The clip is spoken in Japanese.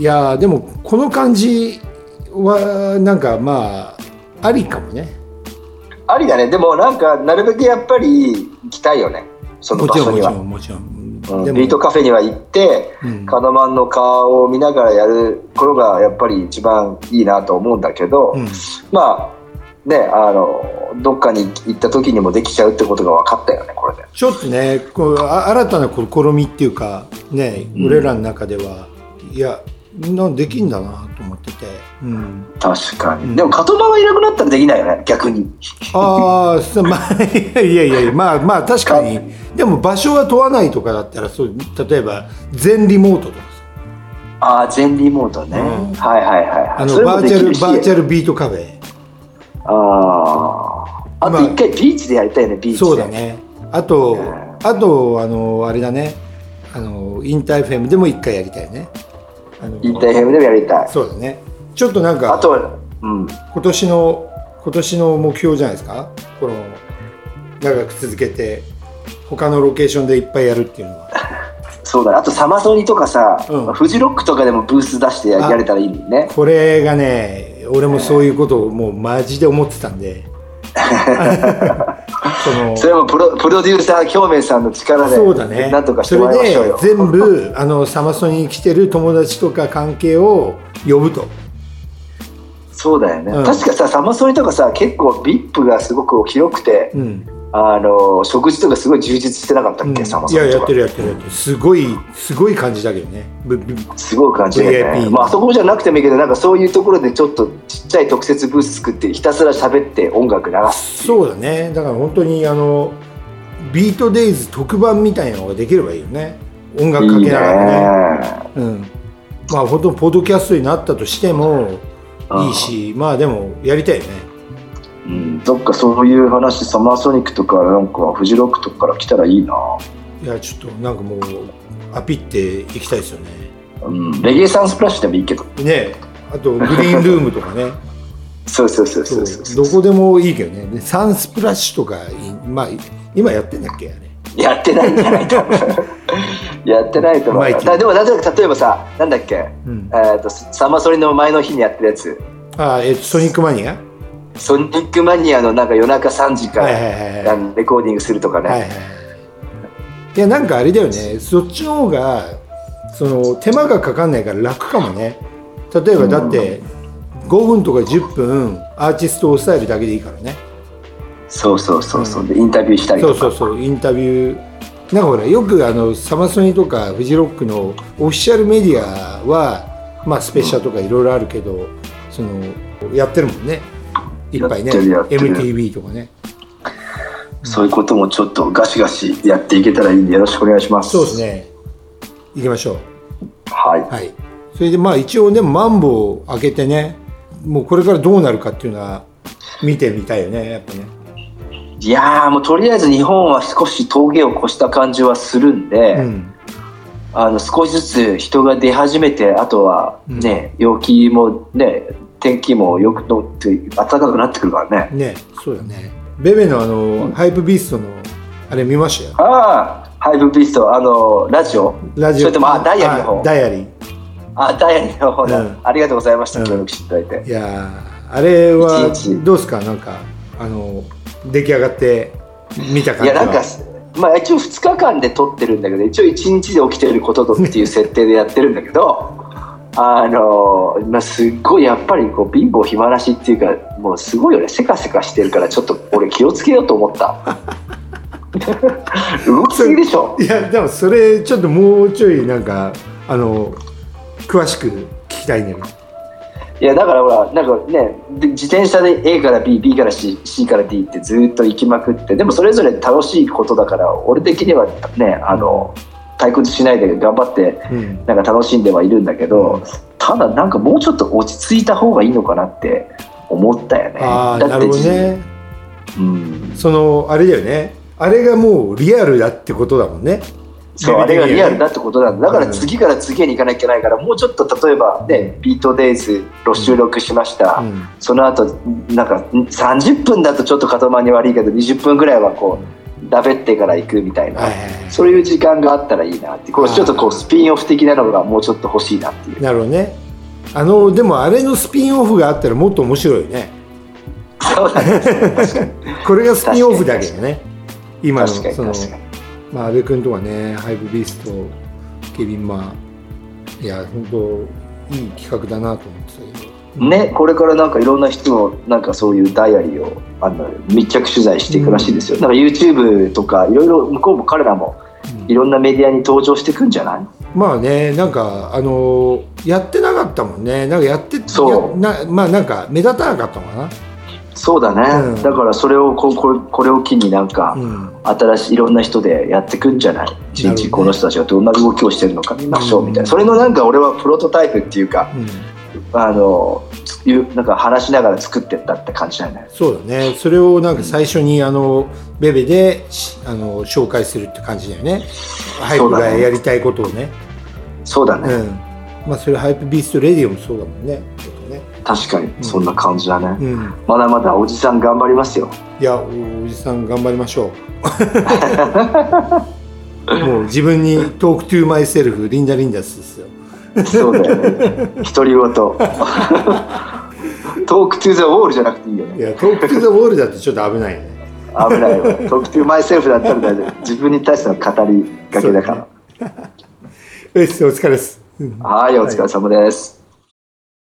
いやーでもこの感じはなんかまあありかもね。ありだね。でもなんかなるべくやっぱり行きたいよね。そのもちろんもち場所にはろんもちろん。うん。でもビートカフェには行って、うん。カドマンの顔を見ながらやる頃がやっぱり一番いいなと思うんだけど、うん。まあねあのどっかに行った時にもできちゃうってことが分かったよねこれで。ちょっとねこうあ新たな試みっていうかね、うん。俺らの中ではいやなんできんだなと思ってて、うん、確かに、うん。でもカトマンいなくなったらできないよね。逆に。ああそまあ いやいやいやまあまあ確かに。でも場所が問わないとかだったらそう例えば全リモートとかさ。ああ全リモートね、うん。はいはいはいはい。あのバーチャルバーチャルビートカフェ。あああと一回ビーチでやりたいねビーチで。そうだね。あとうんあとあのあれだね。あのインターフェムでも一回やりたいねあのインターヘムでもやりたい。そうだね。ちょっとなんかあとはうん。今年の今年の目標じゃないですか？この長く続けて他のロケーションでいっぱいやるっていうのは。そうだね。あとサマソニとかさ、うん。フジロックとかでもブース出してやれたらいいね。これがね俺もそういうことをもうマジで思ってたんで そのそれもプロプロデューサー京明さんの力でそうだね。なんとかしてそもらいましょうよ。れで全部 あのサマソニに来てる友達とか関係を呼ぶと。そうだよね、うん。確かさサマソニとかさ結構 VIP がすごく広くてうん、あの食事とかすごい充実してなかったっけ、サマいややってるやってるやってる。すごいすごい感じだけどね。すごい感じだよね、まああそこじゃなくてもいいけどなんかそういうところでちょっとちっちゃい特設ブース作ってひたすら喋って音楽流すそうだね。だから本当にあのビートデイズ特番みたいなのができればいいよね。音楽かけながらね。ねうん。まあ本当ポッドキャストになったとしてもうん。いいしまあでもやりたいよねうん、どっかそういう話サマーソニックとかなんかフジロックとかから来たらいいな。いやちょっとなんかもうアピっていきたいですよね。うん、レゲエサンスプラッシュでもいいけど。ねあとグリーンルームとかね。そうそうそうそそううそう。どこでもいいけどね。でサンスプラッシュとかいまあ今やってんだっけあれ。やってないんじゃないと思う。やってないと思う。マイティだでも例えば例えばさなんだっけ、うん。えー、とサマソニの前の日にやってるやつ。あえっとソニックマニア？ソニックマニアのなんか夜中3時から、レコーディングするとかね、はいはいはい。いやなんかあれだよね。そっちの方がその手間がかかんないから楽かもね。例えばだって5分とか10分アーティストを抑えるだけでいいからね。そうそうそうそう、でインタビューしたりとか。そうそうそう。インタビュー。なんかほらよくあのサマソニとかフジロックのオフィシャルメディアはまあスペシャルとかいろいろあるけど、そのやってるもんねいっぱいね MTV とかね。そういうこともちょっとガシガシやっていけたらいいんでよろしくお願いします。そうですね。行きましょう。はい。はい、それでまあ一応でもマンボを開けてねもうこれからどうなるかっていうのは見てみたいよねやっぱね、いやーもうとりあえず日本は少し峠を越した感じはするんで、うん、あの少しずつ人が出始めてあとはね、陽気もね天気もよくなって暖かくなってくるからね。ねそうだね。ベベのあの、ハイプビーストのあれ見ました？よああハイブビーストあのラジオ。ラジオ。それともあダイアリーの方。あダイアリー。あダイアリーの方だ、うん。ありがとうございましたうん協力していただいて、いやーあれはどうですか？なんかあの出来上がって見た感じは。いやなんかまあ一応2日間で撮ってるんだけど一応1日で起きてることとっていう設定でやってるんだけどあのまあ、すっごいやっぱりこう貧乏暇なしっていうかもうすごいよね。せかせかしてるからちょっと俺気をつけようと思った。動きすぎでしょ。いやでもそれちょっともうちょいなんかあの詳しく聞きたいね。いやだからほらなんかねで自転車で A から BB から CC から D ってずっと行きまくってでもそれぞれ楽しいことだから俺的にはねあの退屈しないで頑張ってうん。なんか楽しんではいるんだけどただなんかもうちょっと落ち着いた方がいいのかなって思ったよね。ああなるだってほどね。うん、そのあれだよね。あれがもうリアルだってことだもんね。そうあれがリアルだっってことなんだ。だから次から次へに行かなきゃいけないからもうちょっと例えばねビートデイズの収録しました、うん。その後なんか30分だとちょっと塊に悪いけど20分ぐらいはこだべってから行くみたいな、はいはいはい。そういう時間があったらいいなってこれちょっとこうスピンオフ的なのがもうちょっと欲しいなっていう。なるほどね。あのでもあれのスピンオフがあったらもっと面白いね。そうね これがスピンオフだけどね。今のそのまあ阿部君とかねハイブビーストケビンマ。ーいや本当いい企画だなと思ってたけどね、これからなんかいろんな人のなんかそういうダイアリーをあの密着取材していくらしいですよ、なんか YouTube とかいろいろ向こうも彼らもいろんなメディアに登場していくんじゃない？まあねなんかあのやってなかったもんね。なんかやってそう。やなまあなんか目立たなかったのかな。そうだね、うん。だからそれをここれこれを機になんかうん。新しいいろんな人でやっていくんじゃない？一日この人たちがどんな動きをしてるのか見ましょうみたいな、うん。それのなんか俺はプロトタイプっていうかうんあのいうなんか話しながら作ってったって感じだよね。そうだね。それをなんか最初にあのベベでしあの紹介するって感じだよね。ハイプがやりたいことをね。そうだね、うん。まあそれハイプビーストレディオもそうだもんね。ね。確かに。そんな感じだね、うん。まだまだおじさん頑張りますよ。いやおじさん頑張りましょう。もう自分に Talk to myself リンダリンダスですよそうだよね。独り言。 Talk to the wall じゃなくていいよね。いや talk to the wall だってちょっと危ないよね。危ないよ talk to myself だったら大丈夫。自分に対しての語りかけだから、よしお疲れです。うん。はいお疲れ様です、